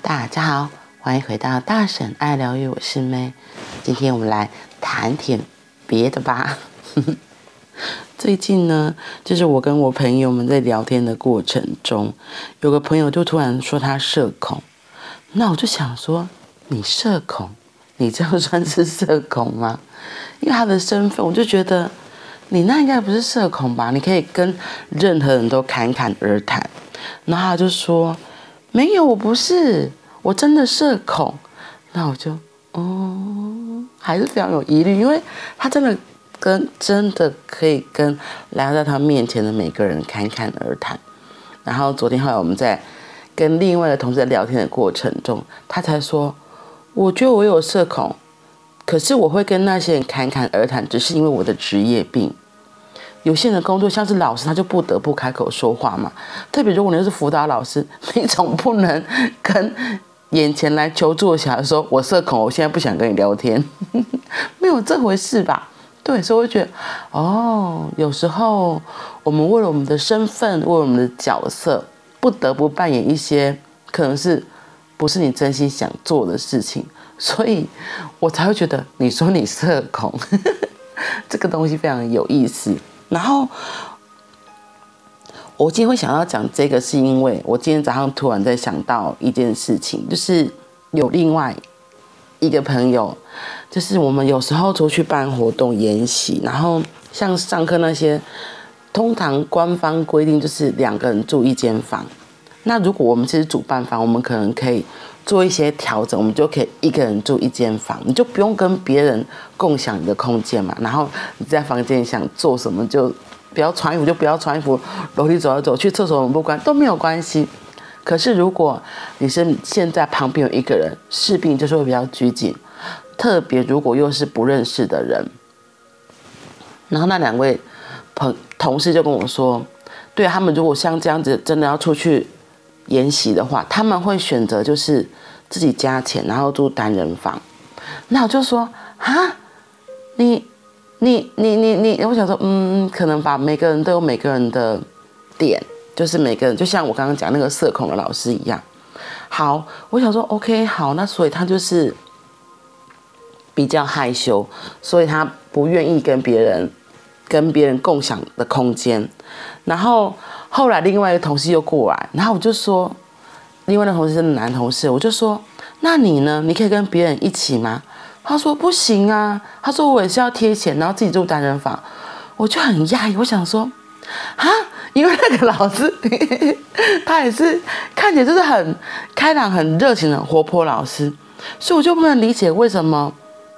大家好，欢迎回到大婶爱疗愈，我是妹。今天我们来谈点别的吧。最近呢，就是我跟我朋友们在聊天的过程中，有个朋友就突然说他社恐，那我就想说，你社恐，你这样算是社恐吗？因为他的身份，我就觉得你那应该不是社恐吧？你可以跟任何人都侃侃而谈。然后他就说，没有，我不是。我真的社恐，那我就哦，还是非常有疑虑，因为他真的跟真的可以跟来到他面前的每个人侃侃而谈。然后昨天后来我们在跟另外的同事在聊天的过程中，他才说，我觉得我有社恐，可是我会跟那些人侃侃而谈，只是因为我的职业病。有些人的工作像是老师，他就不得不开口说话嘛。特别如果你是辅导老师，你总不能跟眼前来求助的小孩说：“我社恐，我现在不想跟你聊天。”没有这回事吧？对，所以我觉得，哦，有时候我们为了我们的身份，为了我们的角色，不得不扮演一些可能是不是你真心想做的事情，所以我才会觉得你说你社恐，这个东西非常有意思。然后。我今天会想要讲这个，是因为我今天早上突然在想到一件事情，就是有另外一个朋友，就是我们有时候出去办活动、研习，然后像上课那些，通常官方规定就是两个人住一间房。那如果我们其实主办方，我们可能可以做一些调整，我们就可以一个人住一间房，你就不用跟别人共享你的空间嘛。然后你在房间想做什么就。不要穿衣服就不要穿衣服，楼梯走来走去，厕所门不关都没有关系。可是如果你是现在旁边有一个人，势必就是会比较拘谨。特别如果又是不认识的人，然后那两位朋同事就跟我说，对他们如果像这样子真的要出去研习的话，他们会选择就是自己加钱，然后住单人房。那我就说啊，你。你你你你，我想说，嗯，可能吧，每个人都有每个人的点，就是每个人，就像我刚刚讲那个社恐的老师一样。好，我想说，OK，好，那所以他就是比较害羞，所以他不愿意跟别人跟别人共享的空间。然后后来另外一个同事又过来，然后我就说，另外那同事是男同事，我就说，那你呢？你可以跟别人一起吗？他说不行啊，他说我也是要贴钱，然后自己住单人房，我就很讶异，我想说，啊，因为那个老师 他也是看起来就是很开朗、很热情、很活泼老师，所以我就不能理解为什么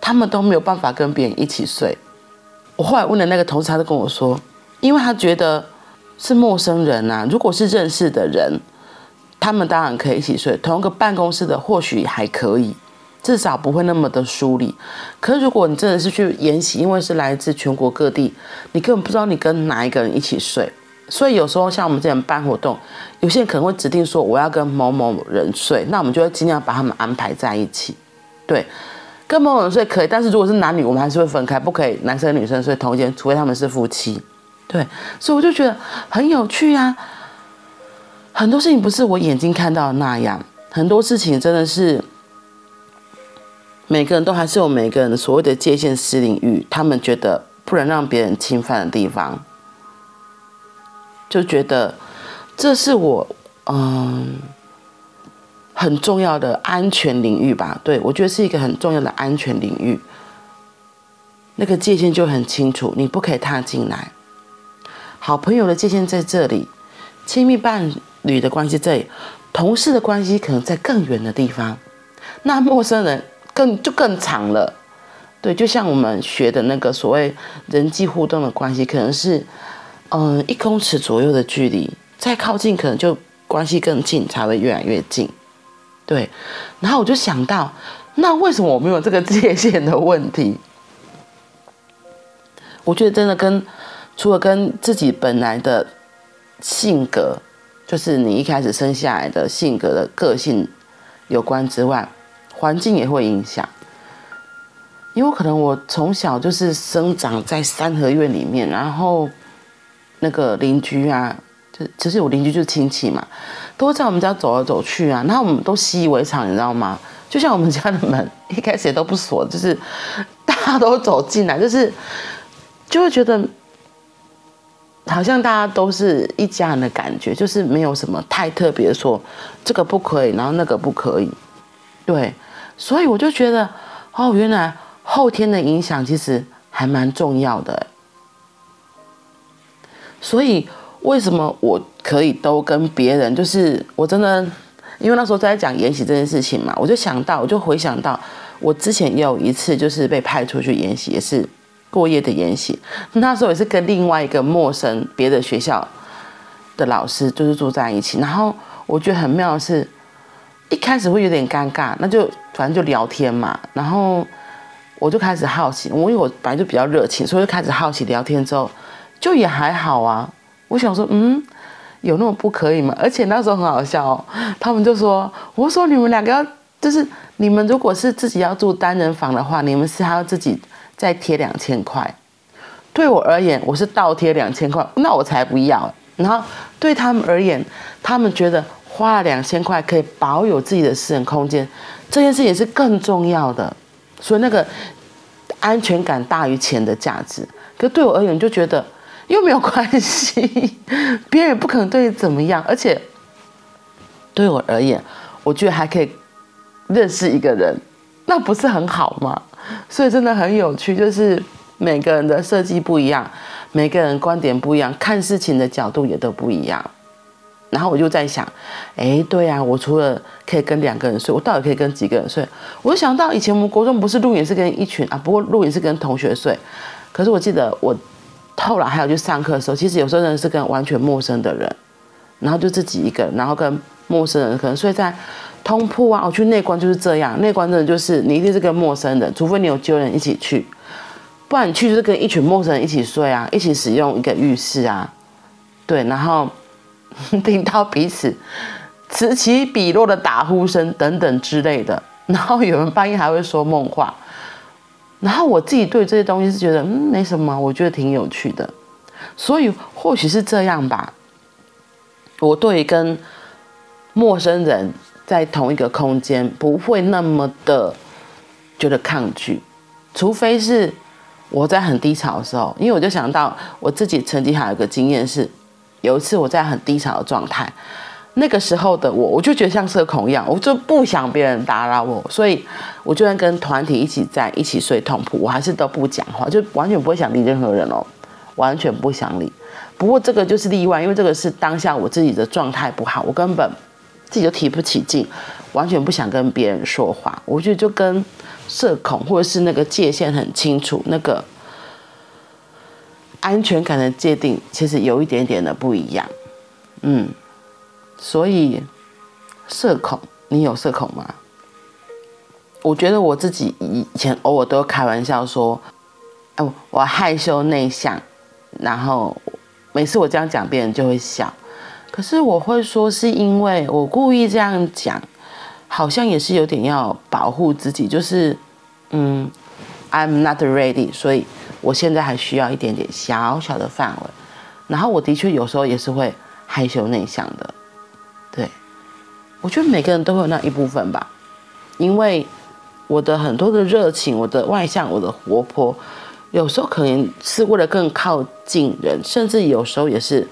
他们都没有办法跟别人一起睡。我后来问了那个同事，他就跟我说，因为他觉得是陌生人啊，如果是认识的人，他们当然可以一起睡，同一个办公室的或许还可以。至少不会那么的疏离。可是如果你真的是去研习，因为是来自全国各地，你根本不知道你跟哪一个人一起睡。所以有时候像我们这样办活动，有些人可能会指定说我要跟某某人睡，那我们就会尽量把他们安排在一起。对，跟某某人睡可以，但是如果是男女，我们还是会分开，不可以男生女生睡同一间，除非他们是夫妻。对，所以我就觉得很有趣啊。很多事情不是我眼睛看到的那样，很多事情真的是。每个人都还是有每个人的所谓的界限私领域，他们觉得不能让别人侵犯的地方，就觉得这是我嗯很重要的安全领域吧？对，我觉得是一个很重要的安全领域，那个界限就很清楚，你不可以踏进来。好朋友的界限在这里，亲密伴侣的关系这里，同事的关系可能在更远的地方，那陌生人。更就更长了，对，就像我们学的那个所谓人际互动的关系，可能是嗯一公尺左右的距离，再靠近可能就关系更近，才会越来越近，对。然后我就想到，那为什么我没有这个界限的问题？我觉得真的跟除了跟自己本来的性格，就是你一开始生下来的性格的个性有关之外。环境也会影响，因为可能我从小就是生长在三合院里面，然后那个邻居啊，就其实我邻居就是亲戚嘛，都在我们家走来走去啊，然后我们都习以为常，你知道吗？就像我们家的门一开始也都不锁，就是大家都走进来，就是就会觉得好像大家都是一家人的感觉，就是没有什么太特别说这个不可以，然后那个不可以，对，所以我就觉得哦，原来后天的影响其实还蛮重要的，所以为什么我可以都跟别人，就是我真的。因为那时候在讲研习这件事情嘛，我就想到，我就回想到，我之前也有一次就是被派出去研习，也是过夜的研习。那时候也是跟另外一个陌生别的学校的老师，就是住在一起。然后我觉得很妙的是，一开始会有点尴尬，那就反正就聊天嘛。然后我就开始好奇，我因为我本来就比较热情，所以就开始好奇聊天之后，就也还好啊。我想说，嗯。有那么不可以吗？而且那时候很好笑哦，他们就说：“我说你们两个要，就是你们如果是自己要住单人房的话，你们是还要自己再贴两千块。对我而言，我是倒贴两千块，那我才不要。然后对他们而言，他们觉得花了两千块可以保有自己的私人空间，这件事也是更重要的。所以那个安全感大于钱的价值。可对我而言，就觉得。”又没有关系，别人也不可能对你怎么样，而且对我而言，我觉得还可以认识一个人，那不是很好吗？所以真的很有趣，就是每个人的设计不一样，每个人观点不一样，看事情的角度也都不一样。然后我就在想，哎，对啊，我除了可以跟两个人睡，我到底可以跟几个人睡？我就想到以前我们国中不是露营是跟一群啊，不过露营是跟同学睡，可是我记得我。后来还有去上课的时候，其实有时候真的是跟完全陌生的人，然后就自己一个人，然后跟陌生人可能睡在通铺啊。我去内观就是这样，内观真的就是你一定是跟陌生人，除非你有揪人一起去，不然你去就是跟一群陌生人一起睡啊，一起使用一个浴室啊，对，然后听到彼此此起彼落的打呼声等等之类的，然后有人半夜还会说梦话。然后我自己对这些东西是觉得，嗯，没什么，我觉得挺有趣的，所以或许是这样吧。我对跟陌生人在同一个空间不会那么的觉得抗拒，除非是我在很低潮的时候，因为我就想到我自己曾经还有一个经验是，有一次我在很低潮的状态。那个时候的我，我就觉得像社恐一样，我就不想别人打扰我，所以我就算跟团体一起在一起睡痛铺，我还是都不讲话，就完全不会想理任何人哦，完全不想理。不过这个就是例外，因为这个是当下我自己的状态不好，我根本自己都提不起劲，完全不想跟别人说话。我觉得就跟社恐或者是那个界限很清楚，那个安全感的界定其实有一点点的不一样，嗯。所以，社恐，你有社恐吗？我觉得我自己以前偶尔都开玩笑说，哦，我害羞内向，然后每次我这样讲，别人就会笑。可是我会说，是因为我故意这样讲，好像也是有点要保护自己，就是，嗯，I'm not ready，所以我现在还需要一点点小小的范围。然后我的确有时候也是会害羞内向的。对，我觉得每个人都会有那一部分吧，因为我的很多的热情，我的外向，我的活泼，有时候可能是为了更靠近人，甚至有时候也是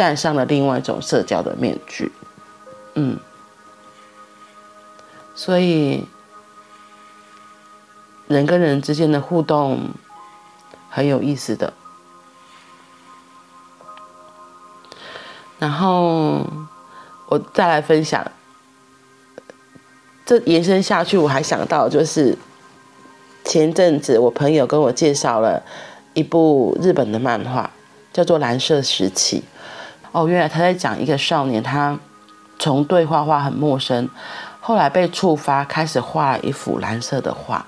戴上了另外一种社交的面具，嗯，所以人跟人之间的互动很有意思的，然后。我再来分享，这延伸下去，我还想到就是前阵子我朋友跟我介绍了一部日本的漫画，叫做《蓝色时期》。哦，原来他在讲一个少年，他从对画画很陌生，后来被触发，开始画了一幅蓝色的画，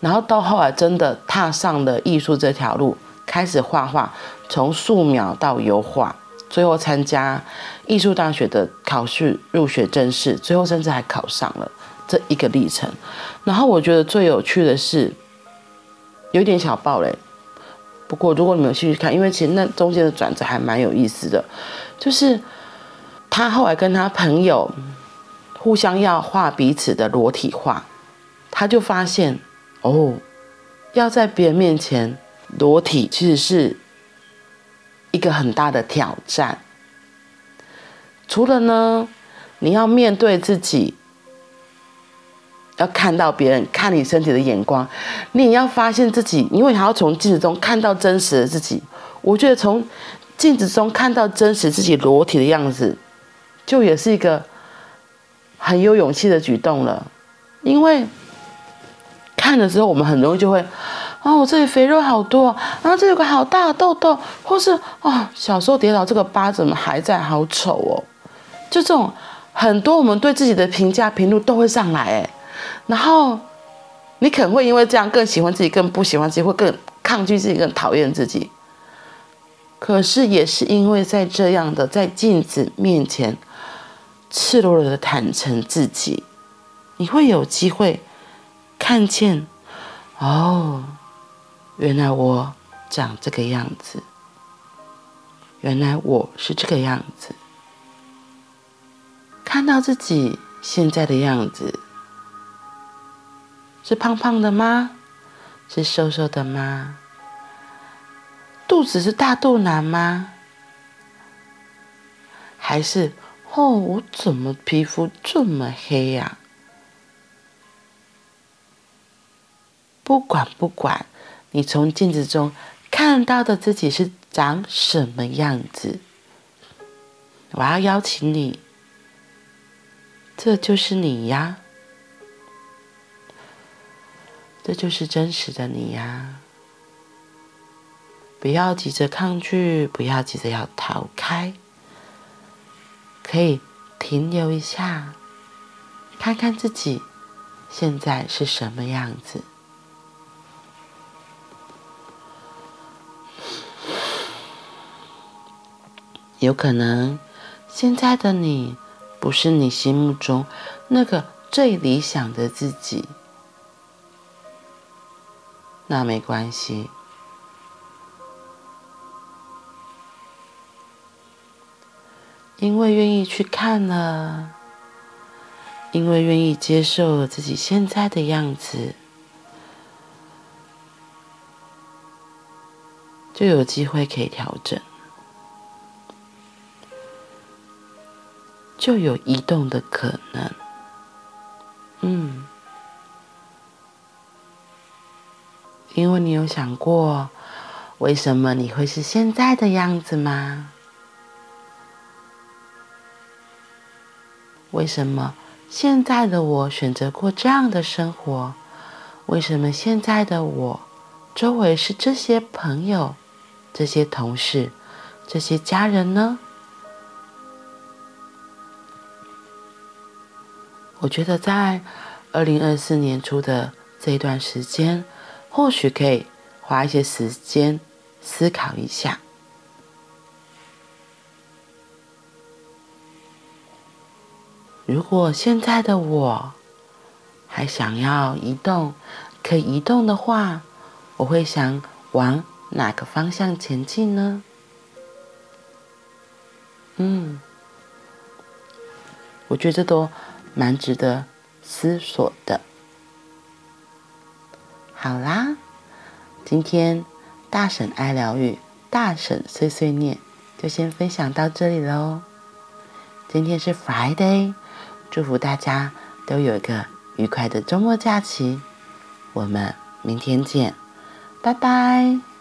然后到后来真的踏上了艺术这条路，开始画画，从素描到油画。最后参加艺术大学的考试入学正式，最后甚至还考上了这一个历程。然后我觉得最有趣的是，有点小爆雷，不过如果你们有兴趣看，因为其实那中间的转折还蛮有意思的，就是他后来跟他朋友互相要画彼此的裸体画，他就发现哦，要在别人面前裸体其实是一个很大的挑战。除了呢，你要面对自己。要看到别人看你身体的眼光，你也要发现自己，因为你还要从镜子中看到真实的自己。我觉得从镜子中看到真实自己裸体的样子，就也是一个很有勇气的举动了。因为看了之后，我们很容易就会，哦，我这里肥肉好多，然后这里有个好大的痘痘，或是哦，小时候跌倒这个疤怎么还在，好丑哦。就这种很多我们对自己的评价评论都会上来，哎。然后，你可能会因为这样更喜欢自己，更不喜欢自己，会更抗拒自己，更讨厌自己。可是也是因为在这样的在镜子面前赤裸裸的坦诚自己，你会有机会看见，哦，原来我长这个样子，原来我是这个样子，看到自己现在的样子。是胖胖的吗？是瘦瘦的吗？肚子是大肚腩吗？还是哦，我怎么皮肤这么黑呀？不管不管，你从镜子中看到的自己是长什么样子，我要邀请你，这就是你呀。这就是真实的你呀！不要急着抗拒，不要急着要逃开，可以停留一下，看看自己现在是什么样子。有可能现在的你不是你心目中那个最理想的自己。那没关系，因为愿意去看了，因为愿意接受自己现在的样子，就有机会可以调整，就有移动的可能。有想过，为什么你会是现在的样子吗？为什么现在的我选择过这样的生活？为什么现在的我周围是这些朋友、这些同事、这些家人呢？我觉得在二零二四年初的这一段时间。或许可以花一些时间思考一下，如果现在的我还想要移动，可移动的话，我会想往哪个方向前进呢？嗯，我觉得都蛮值得思索的。好啦，今天大婶爱疗愈，大婶碎碎念就先分享到这里喽。今天是 Friday，祝福大家都有一个愉快的周末假期。我们明天见，拜拜。